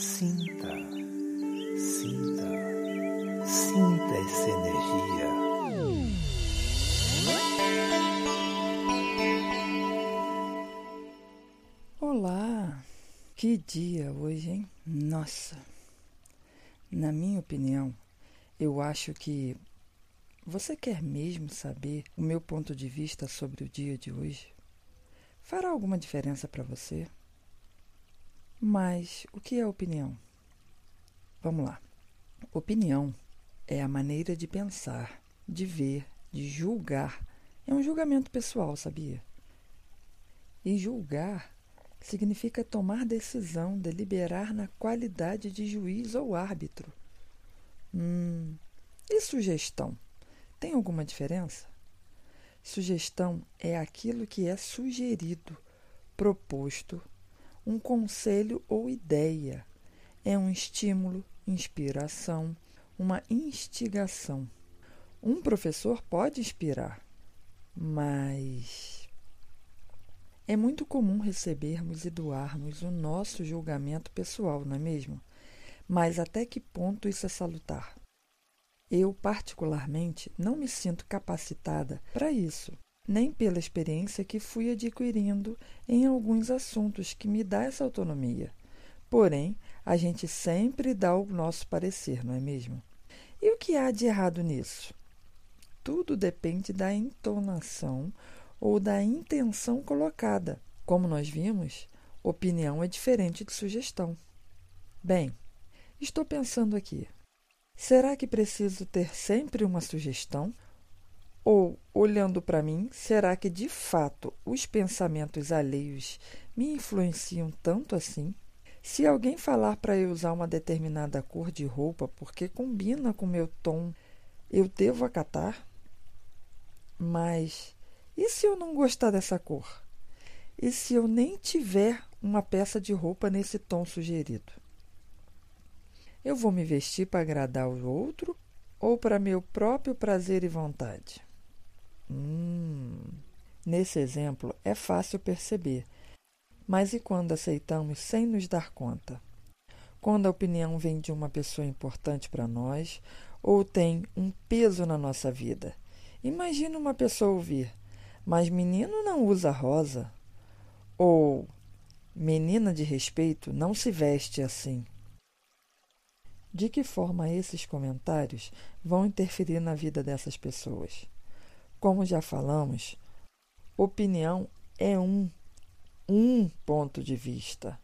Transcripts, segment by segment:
Sinta, sinta, sinta essa energia. Olá! Que dia hoje, hein? Nossa! Na minha opinião, eu acho que você quer mesmo saber o meu ponto de vista sobre o dia de hoje? Fará alguma diferença para você? Mas o que é opinião? Vamos lá. Opinião é a maneira de pensar, de ver, de julgar. É um julgamento pessoal, sabia? E julgar significa tomar decisão, deliberar na qualidade de juiz ou árbitro. Hum, e sugestão? Tem alguma diferença? Sugestão é aquilo que é sugerido, proposto, um conselho ou ideia. É um estímulo, inspiração, uma instigação. Um professor pode inspirar, mas é muito comum recebermos e doarmos o nosso julgamento pessoal, não é mesmo? Mas até que ponto isso é salutar? Eu, particularmente, não me sinto capacitada para isso nem pela experiência que fui adquirindo em alguns assuntos que me dá essa autonomia. Porém, a gente sempre dá o nosso parecer, não é mesmo? E o que há de errado nisso? Tudo depende da entonação ou da intenção colocada. Como nós vimos, opinião é diferente de sugestão. Bem, estou pensando aqui. Será que preciso ter sempre uma sugestão ou, olhando para mim, será que de fato os pensamentos alheios me influenciam tanto assim? Se alguém falar para eu usar uma determinada cor de roupa porque combina com meu tom, eu devo acatar? Mas e se eu não gostar dessa cor? E se eu nem tiver uma peça de roupa nesse tom sugerido? Eu vou me vestir para agradar o outro ou para meu próprio prazer e vontade? Hum, nesse exemplo é fácil perceber. Mas e quando aceitamos sem nos dar conta? Quando a opinião vem de uma pessoa importante para nós ou tem um peso na nossa vida? Imagina uma pessoa ouvir: Mas menino não usa rosa. Ou menina de respeito não se veste assim. De que forma esses comentários vão interferir na vida dessas pessoas? Como já falamos, opinião é um, um ponto de vista.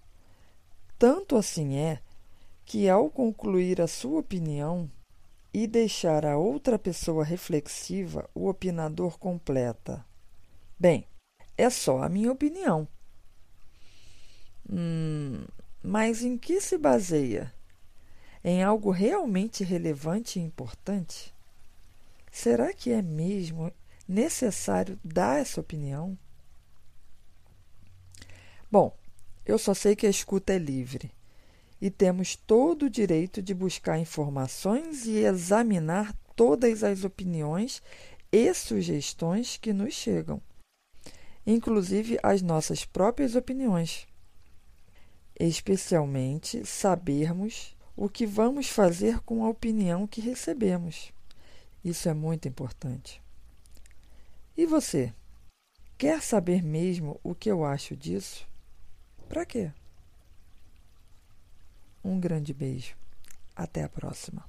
Tanto assim é que, ao concluir a sua opinião e deixar a outra pessoa reflexiva, o opinador completa: Bem, é só a minha opinião. Hum, mas em que se baseia? Em algo realmente relevante e importante? Será que é mesmo necessário dar essa opinião? Bom, eu só sei que a escuta é livre e temos todo o direito de buscar informações e examinar todas as opiniões e sugestões que nos chegam, inclusive as nossas próprias opiniões. Especialmente sabermos o que vamos fazer com a opinião que recebemos. Isso é muito importante. E você? Quer saber mesmo o que eu acho disso? Para quê? Um grande beijo. Até a próxima.